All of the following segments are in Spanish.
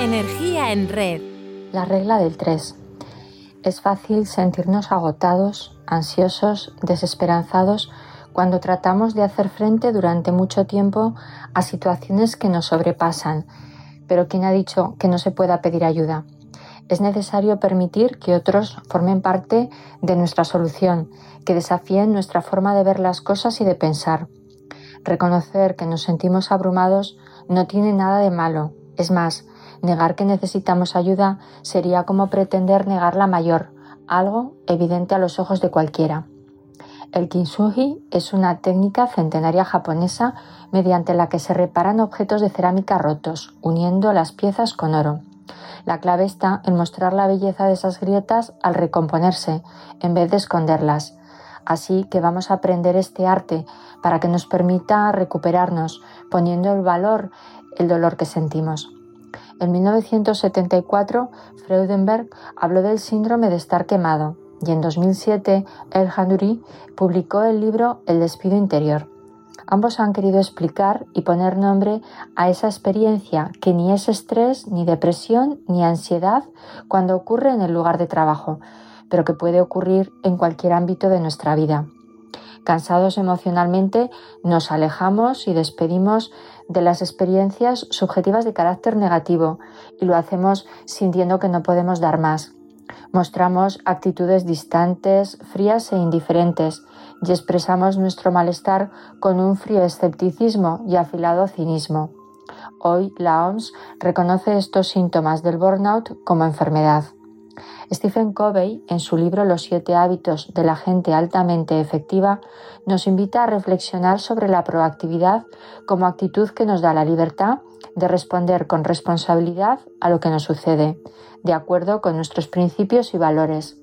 Energía en red. La regla del 3. Es fácil sentirnos agotados, ansiosos, desesperanzados cuando tratamos de hacer frente durante mucho tiempo a situaciones que nos sobrepasan. Pero ¿quién ha dicho que no se pueda pedir ayuda? Es necesario permitir que otros formen parte de nuestra solución, que desafíen nuestra forma de ver las cosas y de pensar. Reconocer que nos sentimos abrumados no tiene nada de malo. Es más, Negar que necesitamos ayuda sería como pretender negar la mayor, algo evidente a los ojos de cualquiera. El kintsugi es una técnica centenaria japonesa mediante la que se reparan objetos de cerámica rotos, uniendo las piezas con oro. La clave está en mostrar la belleza de esas grietas al recomponerse, en vez de esconderlas. Así que vamos a aprender este arte para que nos permita recuperarnos, poniendo el valor el dolor que sentimos. En 1974, Freudenberg habló del síndrome de estar quemado y en 2007, El Handuri publicó el libro El despido interior. Ambos han querido explicar y poner nombre a esa experiencia que ni es estrés, ni depresión, ni ansiedad cuando ocurre en el lugar de trabajo, pero que puede ocurrir en cualquier ámbito de nuestra vida. Cansados emocionalmente, nos alejamos y despedimos de las experiencias subjetivas de carácter negativo y lo hacemos sintiendo que no podemos dar más. Mostramos actitudes distantes, frías e indiferentes y expresamos nuestro malestar con un frío escepticismo y afilado cinismo. Hoy la OMS reconoce estos síntomas del burnout como enfermedad. Stephen Covey, en su libro Los siete hábitos de la gente altamente efectiva, nos invita a reflexionar sobre la proactividad como actitud que nos da la libertad de responder con responsabilidad a lo que nos sucede, de acuerdo con nuestros principios y valores.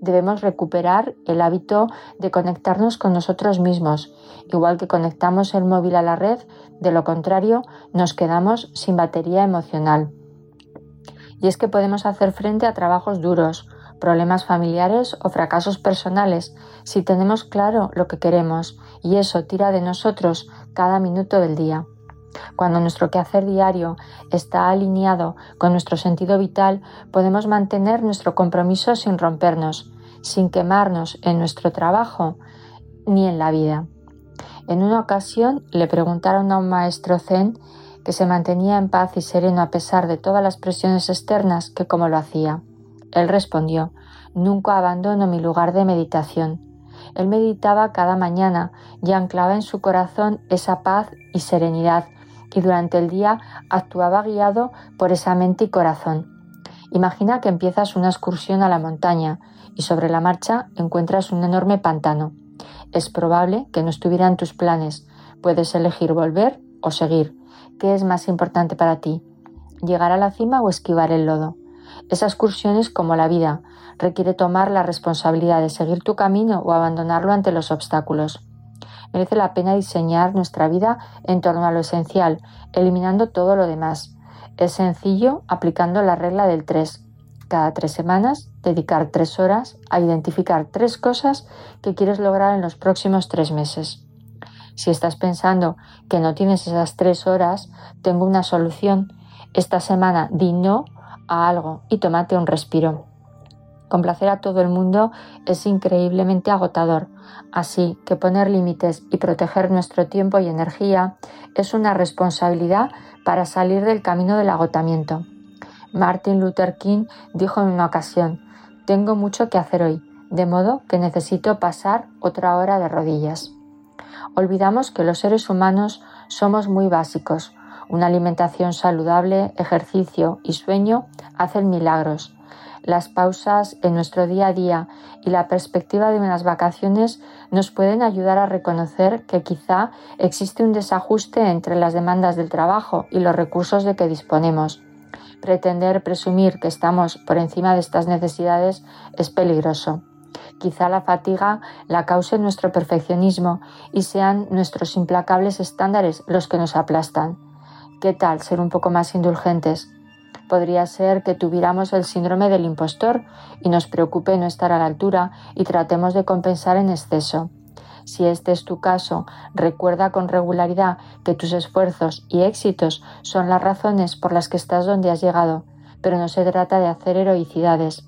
Debemos recuperar el hábito de conectarnos con nosotros mismos, igual que conectamos el móvil a la red, de lo contrario nos quedamos sin batería emocional y es que podemos hacer frente a trabajos duros, problemas familiares o fracasos personales si tenemos claro lo que queremos y eso tira de nosotros cada minuto del día. Cuando nuestro quehacer diario está alineado con nuestro sentido vital, podemos mantener nuestro compromiso sin rompernos, sin quemarnos en nuestro trabajo ni en la vida. En una ocasión le preguntaron a un maestro zen que se mantenía en paz y sereno a pesar de todas las presiones externas que como lo hacía. Él respondió Nunca abandono mi lugar de meditación. Él meditaba cada mañana y anclaba en su corazón esa paz y serenidad y durante el día actuaba guiado por esa mente y corazón. Imagina que empiezas una excursión a la montaña y sobre la marcha encuentras un enorme pantano. Es probable que no estuviera en tus planes. Puedes elegir volver o seguir. ¿Qué es más importante para ti? ¿Llegar a la cima o esquivar el lodo? Esa excursión como la vida, requiere tomar la responsabilidad de seguir tu camino o abandonarlo ante los obstáculos. Merece la pena diseñar nuestra vida en torno a lo esencial, eliminando todo lo demás. Es sencillo aplicando la regla del 3. Cada tres semanas, dedicar tres horas a identificar tres cosas que quieres lograr en los próximos tres meses. Si estás pensando que no tienes esas tres horas, tengo una solución. Esta semana di no a algo y tómate un respiro. Complacer a todo el mundo es increíblemente agotador, así que poner límites y proteger nuestro tiempo y energía es una responsabilidad para salir del camino del agotamiento. Martin Luther King dijo en una ocasión, tengo mucho que hacer hoy, de modo que necesito pasar otra hora de rodillas. Olvidamos que los seres humanos somos muy básicos. Una alimentación saludable, ejercicio y sueño hacen milagros. Las pausas en nuestro día a día y la perspectiva de unas vacaciones nos pueden ayudar a reconocer que quizá existe un desajuste entre las demandas del trabajo y los recursos de que disponemos. Pretender presumir que estamos por encima de estas necesidades es peligroso. Quizá la fatiga la cause nuestro perfeccionismo y sean nuestros implacables estándares los que nos aplastan. ¿Qué tal ser un poco más indulgentes? Podría ser que tuviéramos el síndrome del impostor y nos preocupe no estar a la altura y tratemos de compensar en exceso. Si este es tu caso, recuerda con regularidad que tus esfuerzos y éxitos son las razones por las que estás donde has llegado, pero no se trata de hacer heroicidades.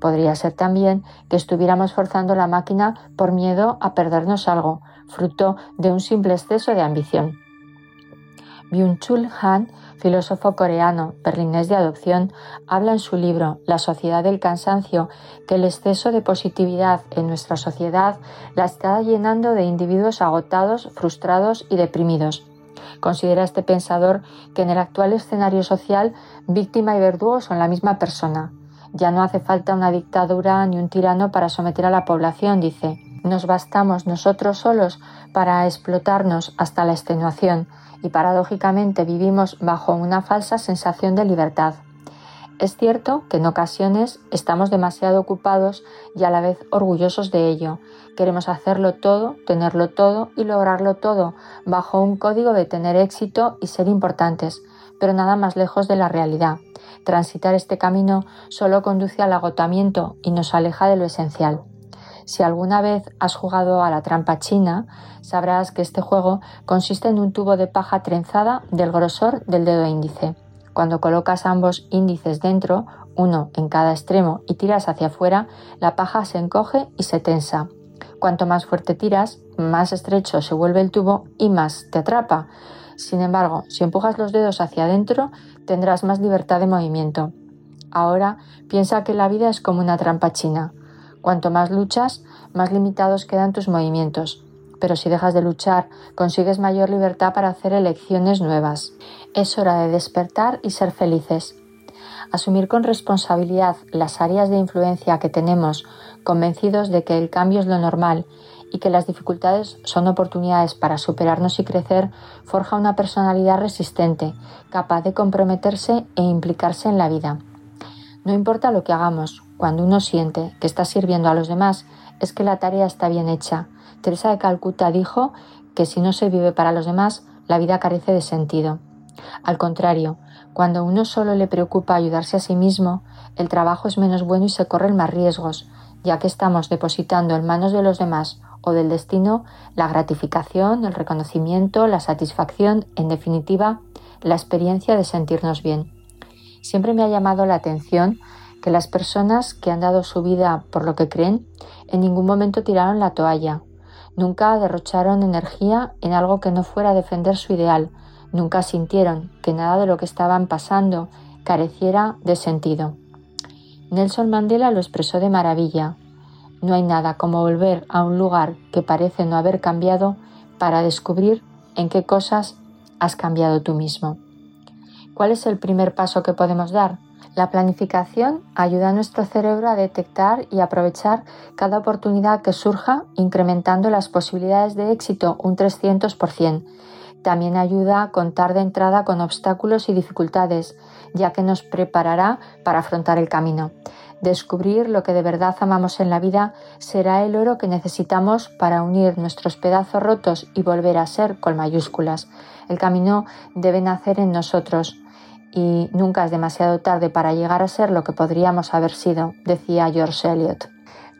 Podría ser también que estuviéramos forzando la máquina por miedo a perdernos algo, fruto de un simple exceso de ambición. Byung-Chul Han, filósofo coreano berlinés de adopción, habla en su libro La sociedad del cansancio que el exceso de positividad en nuestra sociedad la está llenando de individuos agotados, frustrados y deprimidos. Considera este pensador que en el actual escenario social víctima y verdugo son la misma persona. Ya no hace falta una dictadura ni un tirano para someter a la población, dice. Nos bastamos nosotros solos para explotarnos hasta la extenuación y paradójicamente vivimos bajo una falsa sensación de libertad. Es cierto que en ocasiones estamos demasiado ocupados y a la vez orgullosos de ello. Queremos hacerlo todo, tenerlo todo y lograrlo todo bajo un código de tener éxito y ser importantes, pero nada más lejos de la realidad. Transitar este camino solo conduce al agotamiento y nos aleja de lo esencial. Si alguna vez has jugado a la trampa china, sabrás que este juego consiste en un tubo de paja trenzada del grosor del dedo índice. Cuando colocas ambos índices dentro, uno en cada extremo, y tiras hacia afuera, la paja se encoge y se tensa. Cuanto más fuerte tiras, más estrecho se vuelve el tubo y más te atrapa. Sin embargo, si empujas los dedos hacia adentro, tendrás más libertad de movimiento. Ahora piensa que la vida es como una trampa china. Cuanto más luchas, más limitados quedan tus movimientos. Pero si dejas de luchar, consigues mayor libertad para hacer elecciones nuevas. Es hora de despertar y ser felices. Asumir con responsabilidad las áreas de influencia que tenemos, convencidos de que el cambio es lo normal y que las dificultades son oportunidades para superarnos y crecer, forja una personalidad resistente, capaz de comprometerse e implicarse en la vida. No importa lo que hagamos, cuando uno siente que está sirviendo a los demás, es que la tarea está bien hecha. Teresa de Calcuta dijo que si no se vive para los demás, la vida carece de sentido. Al contrario, cuando uno solo le preocupa ayudarse a sí mismo, el trabajo es menos bueno y se corren más riesgos, ya que estamos depositando en manos de los demás del destino la gratificación, el reconocimiento, la satisfacción, en definitiva, la experiencia de sentirnos bien. Siempre me ha llamado la atención que las personas que han dado su vida por lo que creen en ningún momento tiraron la toalla, nunca derrocharon energía en algo que no fuera defender su ideal, nunca sintieron que nada de lo que estaban pasando careciera de sentido. Nelson Mandela lo expresó de maravilla. No hay nada como volver a un lugar que parece no haber cambiado para descubrir en qué cosas has cambiado tú mismo. ¿Cuál es el primer paso que podemos dar? La planificación ayuda a nuestro cerebro a detectar y aprovechar cada oportunidad que surja, incrementando las posibilidades de éxito un 300%. También ayuda a contar de entrada con obstáculos y dificultades, ya que nos preparará para afrontar el camino. Descubrir lo que de verdad amamos en la vida será el oro que necesitamos para unir nuestros pedazos rotos y volver a ser con mayúsculas. El camino debe nacer en nosotros y nunca es demasiado tarde para llegar a ser lo que podríamos haber sido, decía George Eliot.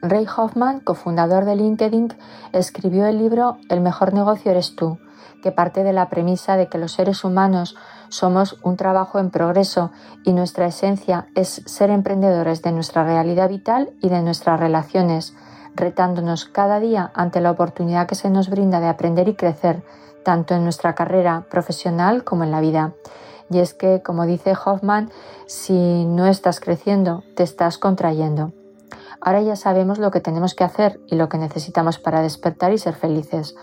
Ray Hoffman, cofundador de LinkedIn, escribió el libro El mejor negocio eres tú, que parte de la premisa de que los seres humanos somos un trabajo en progreso y nuestra esencia es ser emprendedores de nuestra realidad vital y de nuestras relaciones, retándonos cada día ante la oportunidad que se nos brinda de aprender y crecer, tanto en nuestra carrera profesional como en la vida. Y es que, como dice Hoffman, si no estás creciendo, te estás contrayendo. Ahora ya sabemos lo que tenemos que hacer y lo que necesitamos para despertar y ser felices.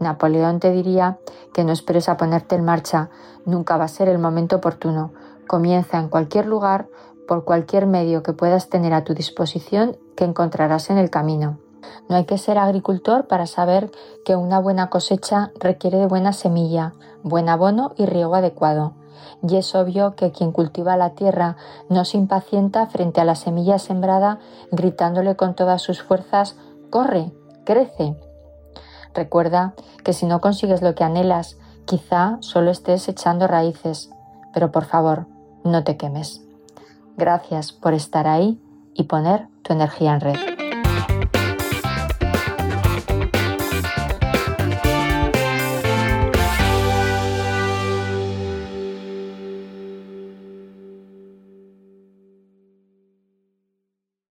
Napoleón te diría que no esperes a ponerte en marcha, nunca va a ser el momento oportuno. Comienza en cualquier lugar, por cualquier medio que puedas tener a tu disposición que encontrarás en el camino. No hay que ser agricultor para saber que una buena cosecha requiere de buena semilla, buen abono y riego adecuado y es obvio que quien cultiva la tierra no se impacienta frente a la semilla sembrada gritándole con todas sus fuerzas Corre, crece. Recuerda que si no consigues lo que anhelas, quizá solo estés echando raíces, pero por favor, no te quemes. Gracias por estar ahí y poner tu energía en red.